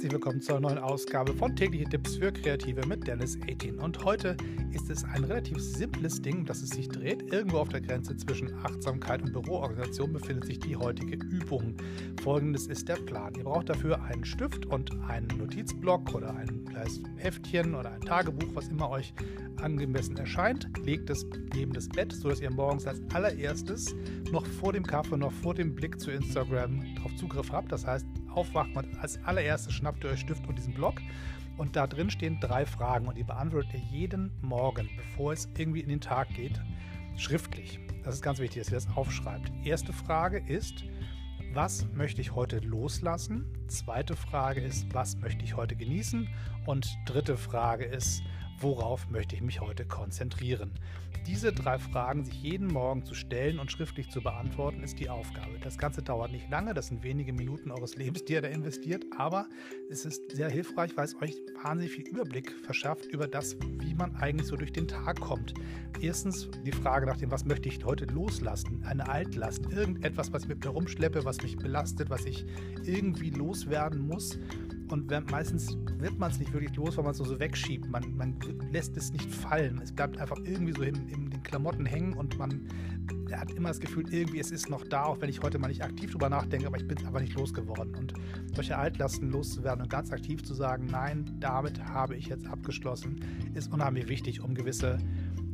Herzlich willkommen zur neuen Ausgabe von Tägliche Tipps für Kreative mit Dennis 18. Und heute ist es ein relativ simples Ding, das es sich dreht. Irgendwo auf der Grenze zwischen Achtsamkeit und Büroorganisation befindet sich die heutige Übung. Folgendes ist der Plan. Ihr braucht dafür einen Stift und einen Notizblock oder ein kleines Heftchen oder ein Tagebuch, was immer euch angemessen erscheint. Legt es neben das Bett, sodass ihr morgens als allererstes noch vor dem Kaffee, noch vor dem Blick zu Instagram darauf Zugriff habt. Das heißt, aufwacht man als allererstes schnappt ihr euch Stift und diesen Block und da drin stehen drei Fragen und die beantwortet ihr jeden Morgen, bevor es irgendwie in den Tag geht, schriftlich. Das ist ganz wichtig, dass ihr das aufschreibt. Erste Frage ist, was möchte ich heute loslassen? Zweite Frage ist, was möchte ich heute genießen? Und dritte Frage ist, worauf möchte ich mich heute konzentrieren? Diese drei Fragen sich jeden Morgen zu stellen und schriftlich zu beantworten, ist die Aufgabe. Das Ganze dauert nicht lange, das sind wenige Minuten eures Lebens, die ihr da investiert, aber es ist sehr hilfreich, weil es euch wahnsinnig viel Überblick verschafft über das, wie man eigentlich so durch den Tag kommt. Erstens die Frage nach dem, was möchte ich heute loslassen? Eine Altlast, irgendetwas, was ich mit mir rumschleppe, was mich belastet, was ich irgendwie loswerden muss. Und meistens wird man es nicht wirklich los, weil man es so wegschiebt. Man, man, lässt es nicht fallen. Es bleibt einfach irgendwie so in, in, den Klamotten hängen und man hat immer das Gefühl, irgendwie es ist noch da, auch wenn ich heute mal nicht aktiv drüber nachdenke, aber ich bin aber nicht losgeworden. Und solche Altlasten loszuwerden und ganz aktiv zu sagen, nein, damit habe ich jetzt abgeschlossen, ist unheimlich wichtig, um gewisse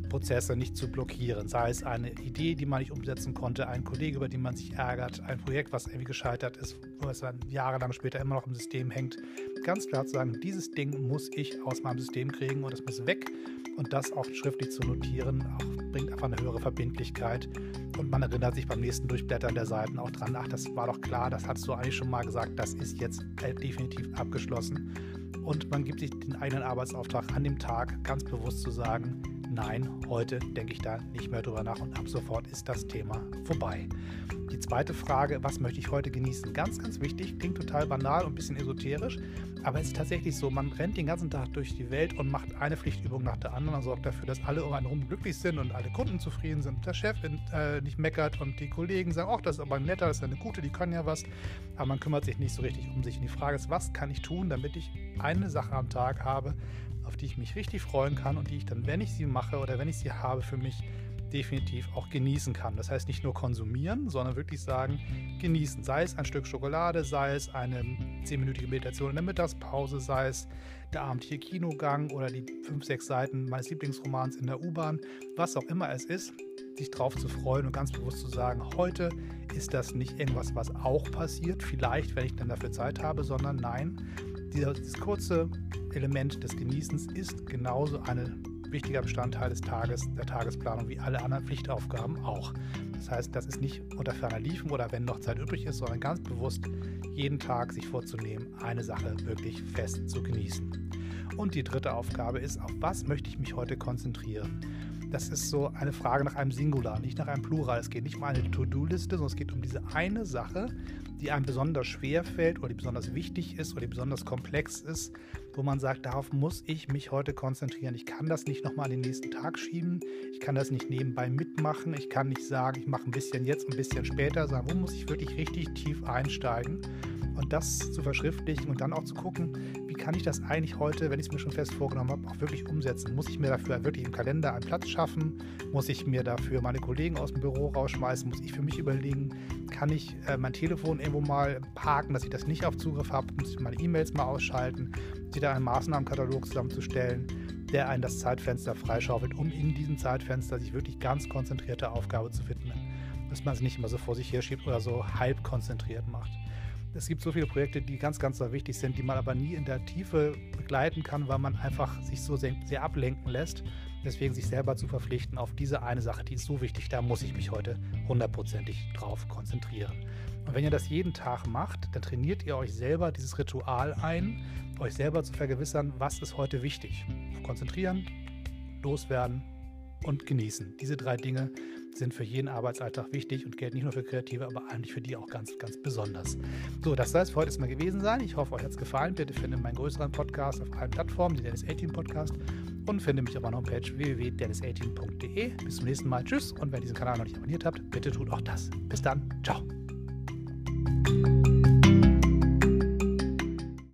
Prozesse nicht zu blockieren. Sei es eine Idee, die man nicht umsetzen konnte, ein Kollege, über den man sich ärgert, ein Projekt, was irgendwie gescheitert ist, wo es dann jahrelang später immer noch im System hängt. Ganz klar zu sagen, dieses Ding muss ich aus meinem System kriegen und es muss weg. Und das auch schriftlich zu notieren, auch, bringt einfach eine höhere Verbindlichkeit. Und man erinnert sich beim nächsten Durchblättern der Seiten auch dran, ach, das war doch klar, das hast du eigentlich schon mal gesagt, das ist jetzt definitiv abgeschlossen. Und man gibt sich den eigenen Arbeitsauftrag an dem Tag ganz bewusst zu sagen, nein, heute denke ich da nicht mehr drüber nach und ab sofort ist das Thema vorbei. Die zweite Frage, was möchte ich heute genießen? Ganz, ganz wichtig, klingt total banal und ein bisschen esoterisch, aber es ist tatsächlich so, man rennt den ganzen Tag durch die Welt und macht eine Pflichtübung nach der anderen und sorgt dafür, dass alle um einen herum glücklich sind und alle Kunden zufrieden sind, der Chef äh, nicht meckert und die Kollegen sagen, ach, das ist aber ein netter, das ist eine gute, die kann ja was, aber man kümmert sich nicht so richtig um sich. Und die Frage ist, was kann ich tun, damit ich eine Sache am Tag habe, auf die ich mich richtig freuen kann und die ich dann, wenn ich sie mache oder wenn ich sie habe, für mich definitiv auch genießen kann. Das heißt nicht nur konsumieren, sondern wirklich sagen, genießen. Sei es ein Stück Schokolade, sei es eine zehnminütige Meditation in der Mittagspause, sei es der abendliche Kinogang oder die fünf, sechs Seiten meines Lieblingsromans in der U-Bahn, was auch immer es ist, sich drauf zu freuen und ganz bewusst zu sagen, heute ist das nicht irgendwas, was auch passiert, vielleicht, wenn ich dann dafür Zeit habe, sondern nein, dieses kurze Element des Genießens ist genauso ein wichtiger Bestandteil des Tages, der Tagesplanung, wie alle anderen Pflichtaufgaben auch. Das heißt, das ist nicht unter ferner Liefen oder wenn noch Zeit übrig ist, sondern ganz bewusst jeden Tag sich vorzunehmen, eine Sache wirklich fest zu genießen. Und die dritte Aufgabe ist, auf was möchte ich mich heute konzentrieren? Das ist so eine Frage nach einem Singular, nicht nach einem Plural. Es geht nicht um eine To-Do-Liste, sondern es geht um diese eine Sache, die einem besonders schwer fällt oder die besonders wichtig ist oder die besonders komplex ist, wo man sagt, darauf muss ich mich heute konzentrieren. Ich kann das nicht nochmal an den nächsten Tag schieben. Ich kann das nicht nebenbei mitmachen. Ich kann nicht sagen, ich mache ein bisschen jetzt, ein bisschen später, sondern wo muss ich wirklich richtig tief einsteigen und das zu verschriftlichen und dann auch zu gucken, wie kann ich das eigentlich heute, wenn ich es mir schon fest vorgenommen habe, auch wirklich umsetzen? Muss ich mir dafür wirklich im Kalender einen Platz schaffen? Muss ich mir dafür meine Kollegen aus dem Büro rausschmeißen? Muss ich für mich überlegen, kann ich äh, mein Telefon irgendwo mal parken, dass ich das nicht auf Zugriff habe? Muss ich meine E-Mails mal ausschalten? Sich da einen Maßnahmenkatalog zusammenzustellen, der einen das Zeitfenster freischaufelt, um in diesem Zeitfenster sich wirklich ganz konzentrierte Aufgabe zu widmen. Dass man es nicht immer so vor sich her schiebt oder so halb konzentriert macht es gibt so viele Projekte, die ganz, ganz wichtig sind, die man aber nie in der Tiefe begleiten kann, weil man einfach sich so sehr, sehr ablenken lässt. Deswegen sich selber zu verpflichten auf diese eine Sache, die ist so wichtig, da muss ich mich heute hundertprozentig drauf konzentrieren. Und wenn ihr das jeden Tag macht, dann trainiert ihr euch selber dieses Ritual ein, euch selber zu vergewissern, was ist heute wichtig. Konzentrieren, loswerden und genießen. Diese drei Dinge sind für jeden Arbeitsalltag wichtig und gelten nicht nur für Kreative, aber eigentlich für die auch ganz, ganz besonders. So, das soll es für heute erstmal gewesen sein. Ich hoffe, euch hat es gefallen. Bitte findet meinen größeren Podcast auf allen Plattformen, den Dennis 18 Podcast und finde mich auf meiner Homepage www.dennis18.de. Bis zum nächsten Mal. Tschüss und wenn ihr diesen Kanal noch nicht abonniert habt, bitte tut auch das. Bis dann. Ciao.